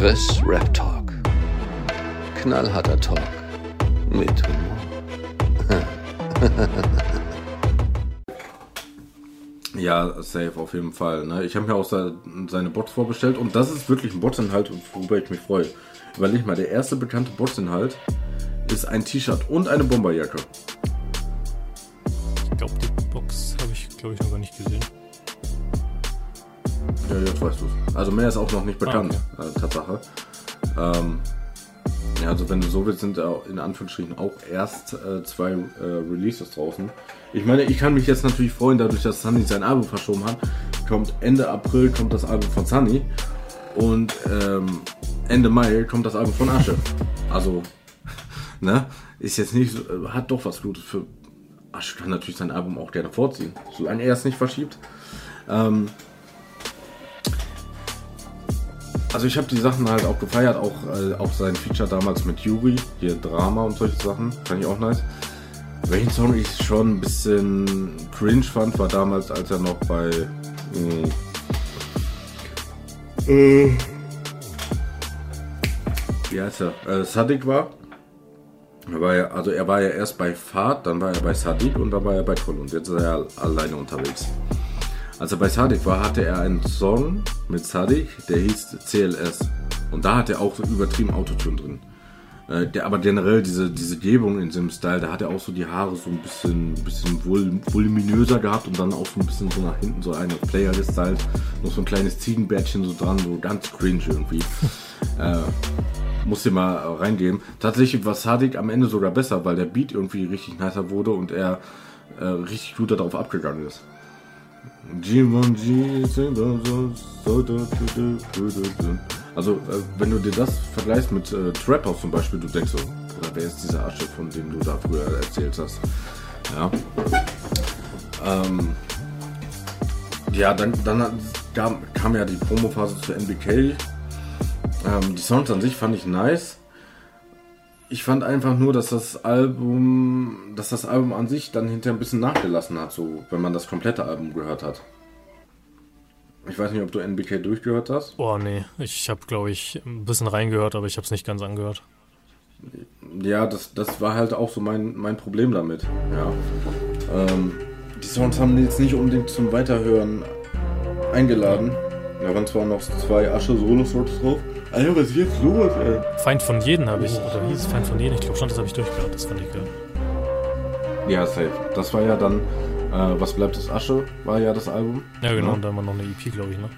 Chris Rap Talk. Knallharter Talk mit Humor. Ja, safe auf jeden Fall. Ne? Ich habe mir auch seine Bots vorbestellt und das ist wirklich ein Botsinhalt, worüber ich mich freue. Überleg mal, der erste bekannte Botsinhalt ist ein T-Shirt und eine Bomberjacke. Ich glaube, die Box habe ich, glaube ich, noch gar nicht gesehen. Ja, jetzt weißt du es. Also mehr ist auch noch nicht bekannt, ah, okay. äh, Tatsache. Ähm, ja, also wenn du so willst, sind in Anführungsstrichen auch erst äh, zwei äh, Releases draußen. Ich meine, ich kann mich jetzt natürlich freuen, dadurch, dass Sunny sein Album verschoben hat. Kommt Ende April kommt das Album von Sunny und ähm, Ende Mai kommt das Album von Asche. Also, ne, ist jetzt nicht, so, äh, hat doch was Gutes für Asche kann natürlich sein Album auch gerne vorziehen, solange er es nicht verschiebt. Ähm, also ich habe die Sachen halt auch gefeiert, auch, äh, auch sein Feature damals mit Yuri, hier Drama und solche Sachen, fand ich auch nice. Welchen Song ich schon ein bisschen cringe fand, war damals, als er noch bei äh, äh, wie heißt er? Äh, Sadik war. Er war ja, also er war ja erst bei Fahrt, dann war er bei Sadik und dann war er bei Kol und jetzt ist er alleine unterwegs. Als er bei Sadik war, hatte er einen Song mit Sadik, der hieß CLS. Und da hat er auch so übertrieben Autotune drin. Äh, der aber generell diese, diese Gebung in diesem Style, da hat er auch so die Haare so ein bisschen, bisschen vol voluminöser gehabt und dann auch so ein bisschen so nach hinten so eine Player gestylt. Noch so ein kleines Ziegenbärtchen so dran, so ganz cringe irgendwie. äh, muss dir mal reingeben. Tatsächlich war Sadik am Ende sogar besser, weil der Beat irgendwie richtig nicer wurde und er äh, richtig gut darauf abgegangen ist. Also, äh, wenn du dir das vergleichst mit äh, Trap zum Beispiel, du denkst so, oder wer ist dieser Asche, von dem du da früher erzählt hast? Ja. Ähm, ja, dann, dann kam, kam ja die Promophase zu NBK. Ähm, die Songs an sich fand ich nice. Ich fand einfach nur, dass das Album, dass das Album an sich dann hinterher ein bisschen nachgelassen hat, so wenn man das komplette Album gehört hat. Ich weiß nicht, ob du NBK durchgehört hast. Boah, nee. Ich habe, glaube ich, ein bisschen reingehört, aber ich habe es nicht ganz angehört. Ja, das, das war halt auch so mein, mein Problem damit. Ja. Ähm, die Songs haben jetzt nicht unbedingt zum Weiterhören eingeladen. Da waren zwar noch zwei Asche-Solo-Songs drauf, Alter, was ist jetzt los, ey? Feind von jeden habe ich, oder hieß es Feind von jeden? Ich glaube schon, das habe ich durchgehört, das fand ich geil. Ja, safe. Das war ja dann, äh, Was bleibt das Asche, war ja das Album. Ja, genau, ja. und da war noch eine EP, glaube ich, ne?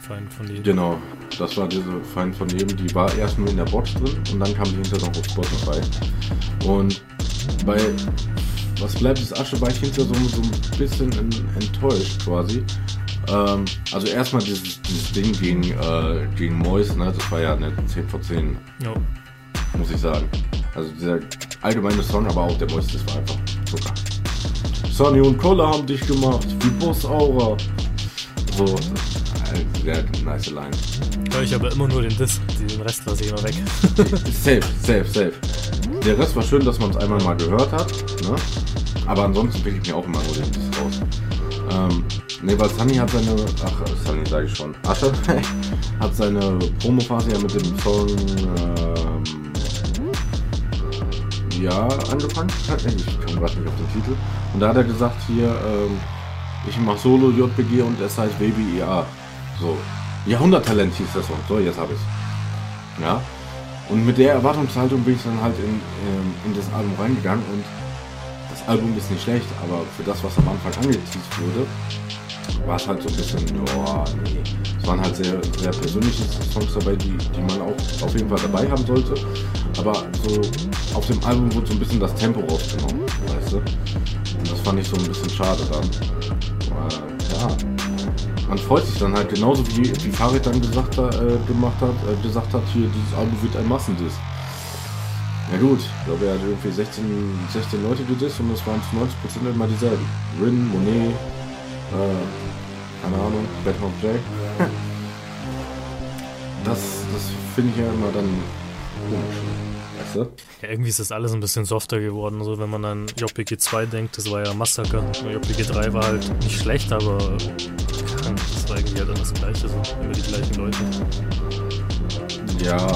Feind von jedem. Genau, das war diese Feind von jedem, die war erst nur in der Box drin und dann kam die hinterher noch auf Spotify. Und bei Was bleibt das Asche war ich hinterher so, so ein bisschen enttäuscht quasi, ähm, also erstmal dieses, dieses Ding gegen, äh, gegen Mois, ne, das war ja eine 10 vor 10. Ja. Muss ich sagen. Also dieser allgemeine Song, aber auch der Mois, das war einfach Zucker. Sonny und Kolle haben dich gemacht, wie Boss Aura. So, sehr nice Line. Ja, ich aber immer nur den Diss, den Rest lasse ich immer weg. safe, safe, safe. Der Rest war schön, dass man es einmal mal gehört hat, ne? Aber ansonsten pick ich mir auch immer nur den Diss raus. Ähm, ne, weil Sunny hat seine, ach, Sunny sage ich schon, Asche hat seine Promophase ja mit dem Song, ähm, ja, angefangen. Ich komme gerade nicht auf den Titel. Und da hat er gesagt, hier, ähm, ich mache Solo JBG und es heißt Baby IA. So. Jahrhunderttalent hieß der Song. So, jetzt habe ich's. Ja. Und mit der Erwartungshaltung bin ich dann halt in, ähm, in das Album reingegangen und das Album ist nicht schlecht, aber für das, was am Anfang angeteased wurde, war es halt so ein bisschen, oh, nee. Es waren halt sehr, sehr persönliche Songs dabei, die, die man auch auf jeden Fall dabei haben sollte. Aber so auf dem Album wurde so ein bisschen das Tempo rausgenommen, weißt du? Und das fand ich so ein bisschen schade dann. Ja. Man freut sich dann halt genauso wie, wie Farid dann gesagt, äh, gemacht hat, äh, gesagt hat, hier, dieses Album wird ein Massendiss. Ja gut, ich glaube, er hat irgendwie 16, 16 Leute gedisst und das waren zu 90% immer dieselben. Rin, Monet, äh, keine Ahnung, Batman Jack. Das, das finde ich ja immer dann komisch. Weißt du? Ja, irgendwie ist das alles ein bisschen softer geworden. So, wenn man an JPG 2 denkt, das war ja Massaker. JPG 3 war halt nicht schlecht, aber das war irgendwie halt alles das Gleiche. So, immer die gleichen Leute. Ja,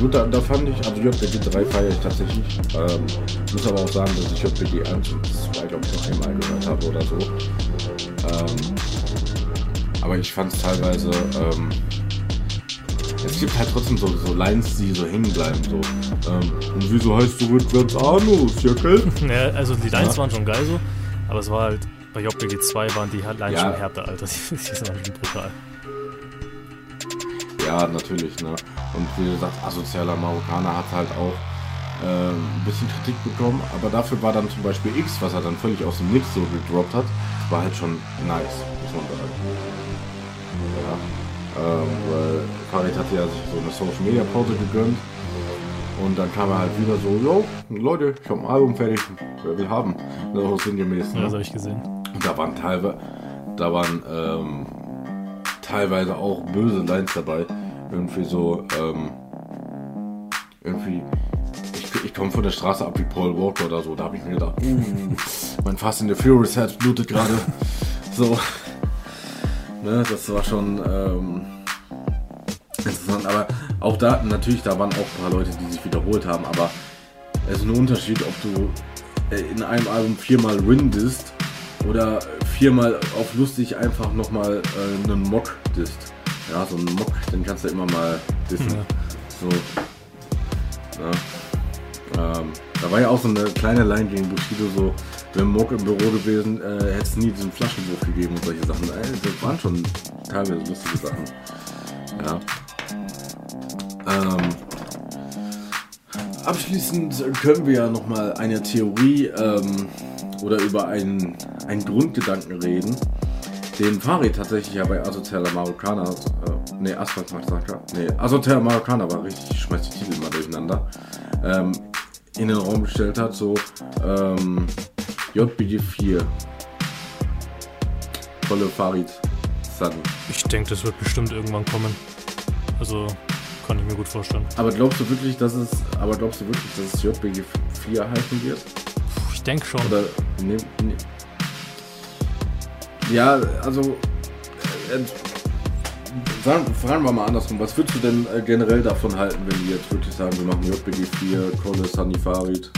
gut, da, da fand ich, also JPG 3 feiere ich tatsächlich. Ähm, muss aber auch sagen, dass ich JPG 1 und 2, glaube ich, noch einmal gehört habe oder so. Ähm, aber ich fand es teilweise, ähm, es gibt halt trotzdem so, so Lines, die so hängen bleiben. So. Ähm, und wieso heißt du rückwärts Anus, Jöckel? Ja, also die Lines Ja. waren schon geil so, aber es war halt, bei JPG 2 waren die Lines Ja. schon härter, Alter. Die, die sind schon brutal. Ja, natürlich, ne? Und wie gesagt, asozialer Marokkaner hat halt auch ähm, ein bisschen Kritik bekommen, aber dafür war dann zum Beispiel X, was er dann völlig aus dem Nix so gedroppt hat, war halt schon nice, muss man sagen. Ja. Ähm, weil Farid hatte ja sich so eine Social Media Pause gegönnt und dann kam er halt wieder so, yo, Leute, ich hab ein Album fertig, wer will haben? So sinngemäß. Ja, Ne? das habe ich gesehen. Und da waren teilweise, da waren ähm, teilweise auch böse Lines dabei. Irgendwie so, ähm, irgendwie, ich, ich komme von der Straße ab wie Paul Walker oder so. Da habe ich mir gedacht, uh, mein Fast in the Furious Herz blutet gerade. So, ne, das war schon ähm, interessant. Aber auch da, natürlich, da waren auch ein paar Leute, die sich wiederholt haben. Aber es ist ein Unterschied, ob du äh, in einem Album viermal Win disst oder viermal auf lustig einfach nochmal äh, einen Mock disst. Ja, so einen Mock, den kannst du immer mal dissen. Ja. So. Ja. Ähm, da war ja auch so eine kleine Line gegen Bushido, so, wäre Mock im Büro gewesen, äh, hätte es nie diesen Flaschenwurf gegeben und solche Sachen. Äh, das waren schon teilweise lustige Sachen. Ja. Ähm, abschließend können wir ja nochmal eine Theorie ähm, oder über einen, einen Grundgedanken reden, den Farid tatsächlich ja bei Asozialer Marokkaner, äh, nee, Asphalt Massaker, nee, Asozialer Marokkaner war richtig, ich schmeiß die Titel mal durcheinander, ähm, in den Raum gestellt hat, so, ähm, JBG 4, volle Farid, Sudden. Ich denke, das wird bestimmt irgendwann kommen. Also, kann ich mir gut vorstellen. Aber glaubst du wirklich, dass es, aber glaubst du wirklich, dass es JBG 4 heißen wird? Puh, ich denke schon. Oder ne, ne. Ja, also äh, äh, sagen, fragen wir mal andersrum. Was würdest du denn äh, generell davon halten, wenn die jetzt wirklich sagen, wir machen JBG 4, Kolle, Sunny Farid?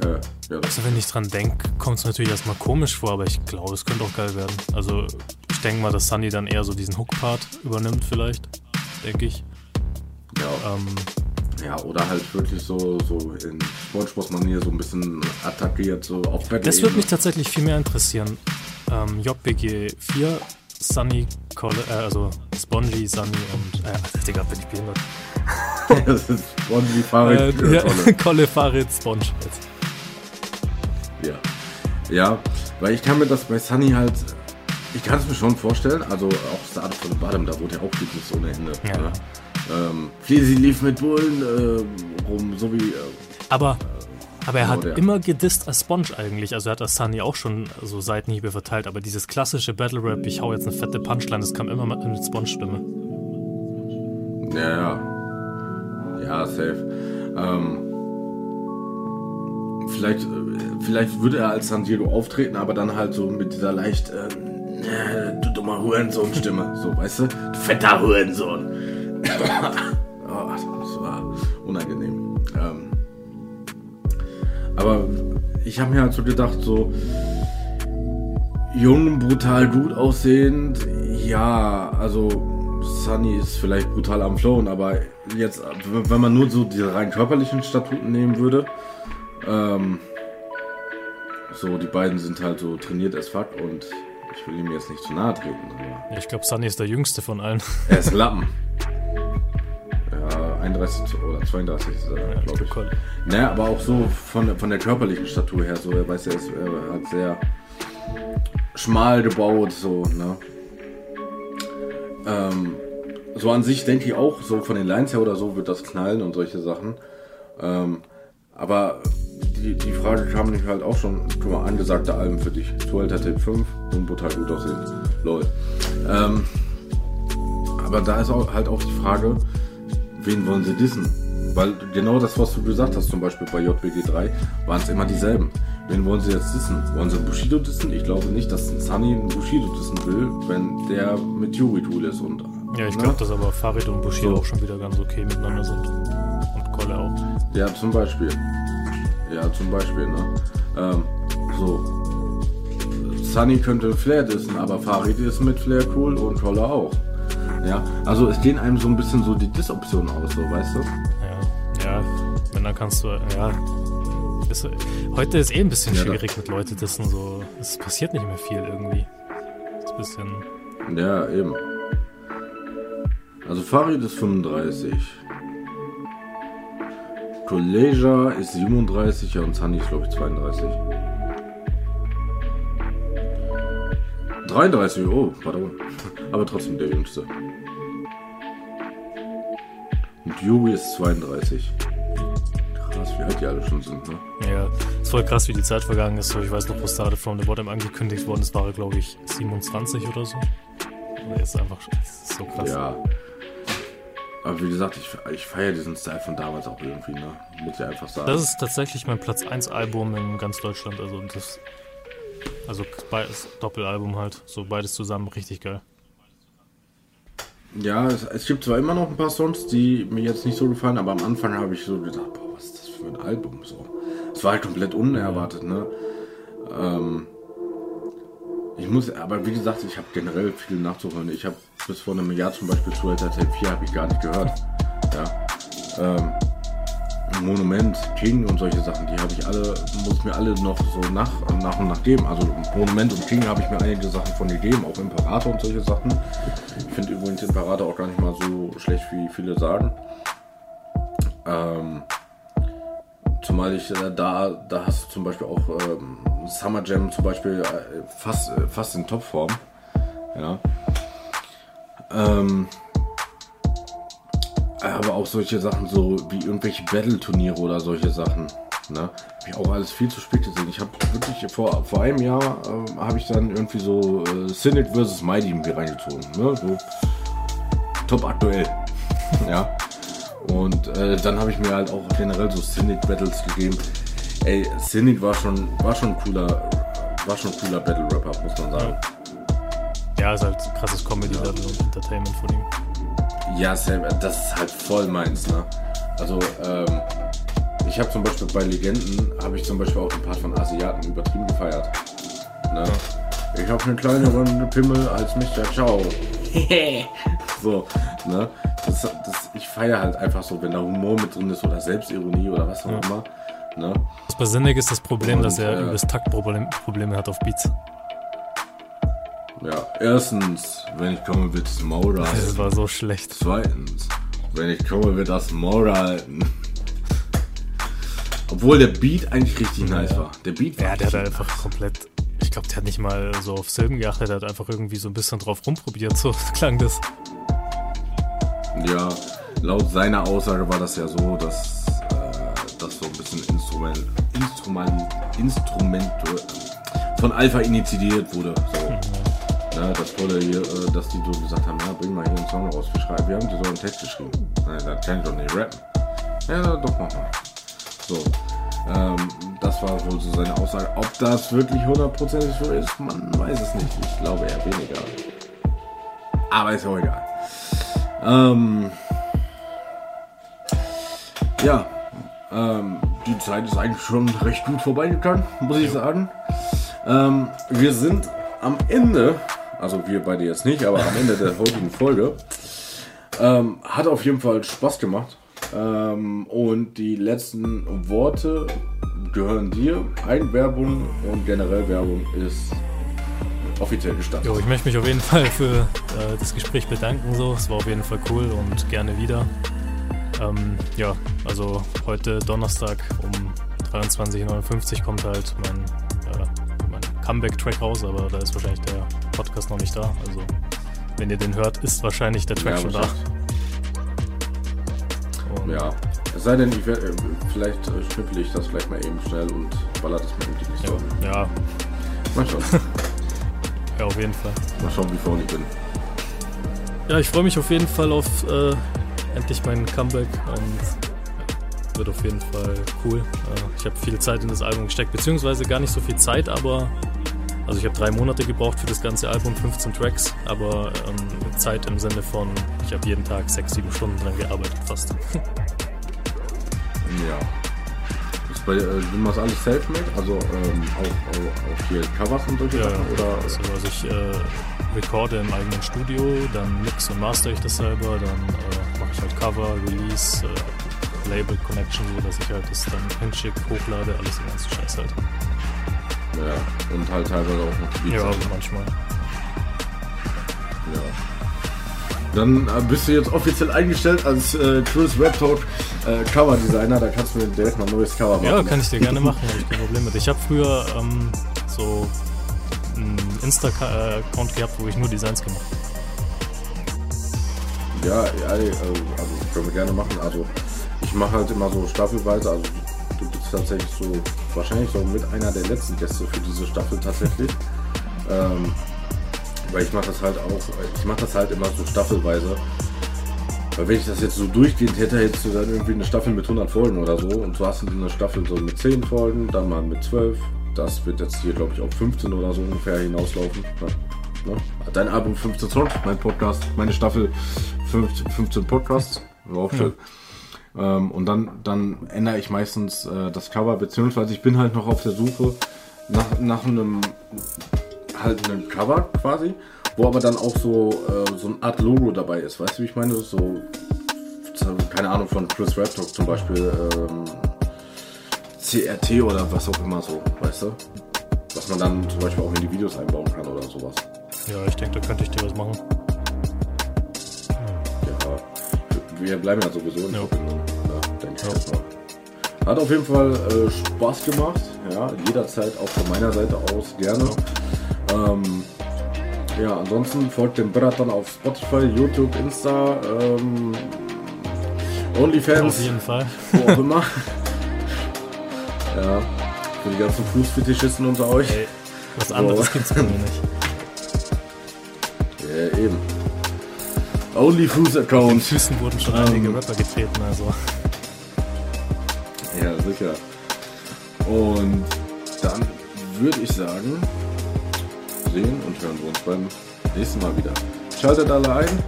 Äh, ja, Also, wenn ich dran denke, kommt es natürlich erstmal komisch vor, aber ich glaube, es könnte auch geil werden. Also, ich denke mal, dass Sunny dann eher so diesen Hook-Part übernimmt, vielleicht. Denke ich. ja, Ähm, ja, oder halt wirklich so, so in Spongebob-Manier so ein bisschen attackiert, so auf Battle. das würde mich tatsächlich viel mehr interessieren. Ähm, JBG 4, Sunny, Colle, äh, also Spongy, Sunny und. Äh, Alter, Digga, bin ich behindert. das ist Spongy Farid, Äh, äh, ja, Kolle. Kolle, Farid, Sponge. Ja. Ja, weil ich kann mir das bei Sunny halt. Ich kann es mir schon vorstellen, also auch Start von Bottom, da wurde ja auch Fitness ohne Ende. Ja. Ne? Ähm, Fleasy lief mit Bullen äh, rum, so wie. Äh, Aber, aber er hat der. immer gedisst als Sponge eigentlich. Also er hat als Sunny auch schon so Seitenhiebe verteilt. Aber dieses klassische Battle Rap, ich hau jetzt eine fette Punchline, das kam immer mit mit Sponge-Stimme. ja, ja. Ja, safe. Ähm, vielleicht, äh, vielleicht würde er als San Diego auftreten, aber dann halt so mit dieser leicht. Äh, äh, du dummer Hurensohn-Stimme. So, weißt du? Du fetter Hurensohn. Aber ich habe mir halt so gedacht, so jung, brutal gut aussehend, ja, also Sunny ist vielleicht brutal am Flown, aber jetzt, wenn man nur so die rein körperlichen Statuten nehmen würde, ähm, so die beiden sind halt so trainiert as fuck und ich will ihm jetzt nicht zu nahe treten, aber Ja, ich glaube, Sunny ist der jüngste von allen. er ist Lappen. Ja, 31 oder 32 ist er, glaube ich. Naja, aber auch so von, von der körperlichen Statur her, so, er weiß ja, er ist- er hat sehr schmal gebaut, so, ne? Ähm, so an sich denke ich auch, so von den Lines her oder so wird das knallen und solche Sachen. Ähm, aber die, die Frage kam mich halt auch schon, guck mal, angesagte Alben für dich. 12 Tape 5 und brutal gut aussehen. Lol. Ähm, aber da ist auch, halt auch die Frage, wen wollen sie dissen? Weil genau das, was du gesagt hast, zum Beispiel bei JBG 3, waren es immer dieselben. Wen wollen sie jetzt dissen? Wollen sie Bushido dissen? Ich glaube nicht, dass ein Sunny einen Bushido dissen will, wenn der mit Yuri Tool ist und Ja, ich Ne? glaube, dass aber Farid und Bushido So. auch schon wieder ganz okay miteinander sind. Und Kolle auch. Ja, zum Beispiel. Ja, zum Beispiel, ne? Ähm, so. Sunny könnte Flair dissen, aber Farid ist mit Flair cool und Koller auch. Ja, also es gehen einem so ein bisschen so die Diss-Optionen aus, so, weißt du? Ja, ja, wenn dann kannst du, ja. Ist, heute ist eh ein bisschen Ja, schwierig mit Leute dissen, so. Es passiert nicht mehr viel irgendwie. Ist ein bisschen. Ja, eben. Also Farid ist 35. Koleja ist 37 ja, und Sunny ist glaube ich 32. 33, oh, pardon. Aber trotzdem der jüngste. Yuri ist 32. Krass, wie alt die alle schon sind, ne? Ja, ist voll krass, wie die Zeit vergangen ist. So, ich weiß noch, wo Started from the Bottom angekündigt worden ist, war glaube ich, 27 oder so. Aber jetzt einfach ist so krass. Ja. Aber wie gesagt, ich, ich feiere diesen Style von damals auch irgendwie, ne? Muss ich einfach sagen. Das ist tatsächlich mein Platz 1 Album in ganz Deutschland. Also das. Also beides Doppelalbum halt. So beides zusammen richtig geil. Ja, es, es gibt zwar immer noch ein paar Songs, die mir jetzt nicht so gefallen, aber am Anfang habe ich so gedacht, boah, was ist das für ein Album? So. Es war halt komplett unerwartet, ne? Ähm, ich muss, aber wie gesagt, ich habe generell viel nachzuholen. Ich habe bis vor einem Jahr zum Beispiel Suelta Tape 4 habe ich gar nicht gehört. Ja. Ähm, Monument, King und solche Sachen, die habe ich alle, muss mir alle noch so nach, nach und nach geben. Also Monument und King habe ich mir einige Sachen von gegeben, auch Imperator und solche Sachen. Ich finde übrigens Imperator auch gar nicht mal so schlecht, wie viele sagen. Ähm, zumal ich äh, da, da hast du zum Beispiel auch ähm, Summer Jam zum Beispiel äh, fast, äh, fast in Topform. Ja. Ähm, aber auch solche Sachen, so wie irgendwelche Battle-Turniere oder solche Sachen. Ne? Hab ich auch alles viel zu spät gesehen. Ich habe wirklich vor, vor einem Jahr ähm, habe ich dann irgendwie so äh, Cynic vs. Mighty mir reingezogen. Ne? So top aktuell. ja. Und äh, dann habe ich mir halt auch generell so Cynic Battles gegeben. Ey, Cynic war schon, war schon cooler, war schon cooler Battle Rapper, muss man sagen. Ja, ist halt krasses Comedy-Level und Entertainment von ihm. Ja, Sam, das ist halt voll meins, ne? Also, ähm, ich habe zum Beispiel bei Legenden, habe ich zum Beispiel auch den Part von Asiaten übertrieben gefeiert. Ne? Ich habe eine kleinere Pimmel als Mr. Ciao. so, ne? Das, das, ich feiere halt einfach so, wenn da Humor mit drin ist oder Selbstironie oder was auch Ja. immer. Ne? Was bei Sinnig ist das Problem, Und, dass er äh, übelst Taktprobleme Probleme hat auf Beats. Ja, erstens, wenn ich komme, wird's Maul Das halten. war so schlecht. Zweitens, wenn ich komme, wird das halten. Obwohl der Beat eigentlich richtig nice war. Der Beat war Ja, der hat richtig einfach komplett. Ich glaube, der hat nicht mal so auf Silben geachtet, der hat einfach irgendwie so ein bisschen drauf rumprobiert. So klang das. Ja, laut seiner Aussage war das ja so, dass äh, das so ein bisschen Instrument, Instrument, Instrument von Alpha initiiert wurde. So. Ja, das wurde hier, äh, dass die so gesagt haben, ja, bring mal hier einen Song raus, wir schreiben, wir haben dir so einen Text geschrieben. Nein, da kann ich doch nicht rappen. Ja, doch, mach mal. So. Ähm, das war wohl so seine Aussage. Ob das wirklich hundertprozentig so ist, man weiß es nicht. Ich glaube eher weniger. Aber ist auch egal. Ähm, ja, ähm, die Zeit ist eigentlich schon recht gut vorbeigegangen, muss ich sagen. Ähm, wir sind am Ende, also wir beide jetzt nicht, aber am Ende der heutigen Folge. Ähm, hat auf jeden Fall Spaß gemacht. Ähm, und die letzten Worte gehören dir. Eigenwerbung und generell Werbung ist offiziell gestattet. Jo, ich möchte mich auf jeden Fall für äh, das Gespräch bedanken. So, es war auf jeden Fall cool und gerne wieder. Ähm, ja, also heute Donnerstag um 23.59 Uhr kommt halt mein Comeback-Track raus, aber da ist wahrscheinlich der Podcast noch nicht da. Also wenn ihr den hört, ist wahrscheinlich der Track Ja, schon da. Und Ja, es sei denn, ich werd, äh, vielleicht äh, schnippel ich das vielleicht mal eben schnell und baller das mal in die Liste. Ja, ja, Mal schauen. ja, auf jeden Fall. mal schauen, wie vorne ich bin. Ja, ich freue mich auf jeden Fall auf äh, endlich mein Comeback und wird auf jeden Fall cool. Äh, ich habe viel Zeit in das Album gesteckt, beziehungsweise gar nicht so viel Zeit, aber Also ich habe drei Monate gebraucht für das ganze Album, 15 Tracks, aber ähm, Zeit im Sinne von, ich habe jeden Tag sechs, sieben Stunden dran gearbeitet fast. ja. Ist bei, äh, du machst alles self-made? Also ähm, auch, auch, auch hier Covers und solche Ja, Sachen? Oder? also, also ich äh, recorde im eigenen Studio, dann mix und master ich das selber, dann äh, mache ich halt Cover, Release, äh, Label Connection, so dass ich halt das dann hinschicke, hochlade, alles den ganzen Scheiß halt. Ja. Und halt teilweise auch noch die Beats. Ja, manchmal. Ja. Dann äh, bist du jetzt offiziell eingestellt als äh, Chris Rap Talk äh, Cover Designer. Da kannst du mir direkt mal ein neues Cover machen. Ja, kann ich dir gerne machen, habe ich kein Problem mit. Ich habe früher ähm, so einen Insta-Account gehabt, wo ich nur Designs gemacht habe. Ja, ja, äh, also können wir gerne machen. Also ich mache halt immer so staffelweise. Also du bist tatsächlich so wahrscheinlich so mit einer der letzten Gäste für diese Staffel tatsächlich. ähm, weil ich mache das halt auch, ich mache das halt immer so staffelweise. Weil wenn ich das jetzt so durchgehend hätte, hättest du dann irgendwie eine Staffel mit 100 Folgen oder so. Und so hast du eine Staffel so mit 10 Folgen, dann mal mit 12. Das wird jetzt hier, glaube ich, auf 15 oder so ungefähr hinauslaufen. Ja. Ne? Dein Album 15 Songs, mein Podcast, meine Staffel 15, 15 Podcasts. Auch schön. Ähm, und dann, dann ändere ich meistens äh, das Cover, beziehungsweise ich bin halt noch auf der Suche nach, nach einem halt einem Cover quasi, wo aber dann auch so, äh, so eine Art Logo dabei ist. Weißt du, wie ich meine? So, keine Ahnung, von Chris Rap Talk zum Beispiel, ähm, CRT oder was auch immer so, weißt du? Was man dann zum Beispiel auch in die Videos einbauen kann oder sowas. Ja, ich denke, da könnte ich dir was machen. Wir bleiben ja sowieso in. Verbindung. Hat auf jeden Fall äh, Spaß gemacht, ja, jederzeit auch von meiner Seite aus gerne. Ähm, ja, ansonsten folgt dem Bratan auf Spotify, YouTube, Insta, ähm, OnlyFans, Auf jeden Fall. wo auch immer. ja, für die ganzen Fußfetischisten unter euch. Ey, was anderes So. gibt's bei mir nicht. Ja, eben. OnlyFoos Den Account. Füßen wurden schon Ähm. einige Rapper getreten, also. Ja, sicher. Und dann würde ich sagen, sehen und hören wir uns beim nächsten Mal wieder. Schaltet alle ein,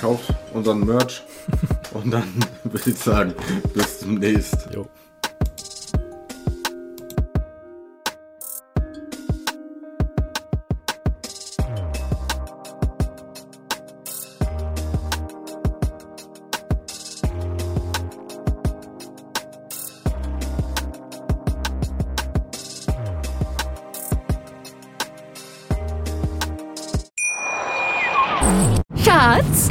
kauft unseren Merch und dann würde ich sagen, bis zum nächsten. Jo.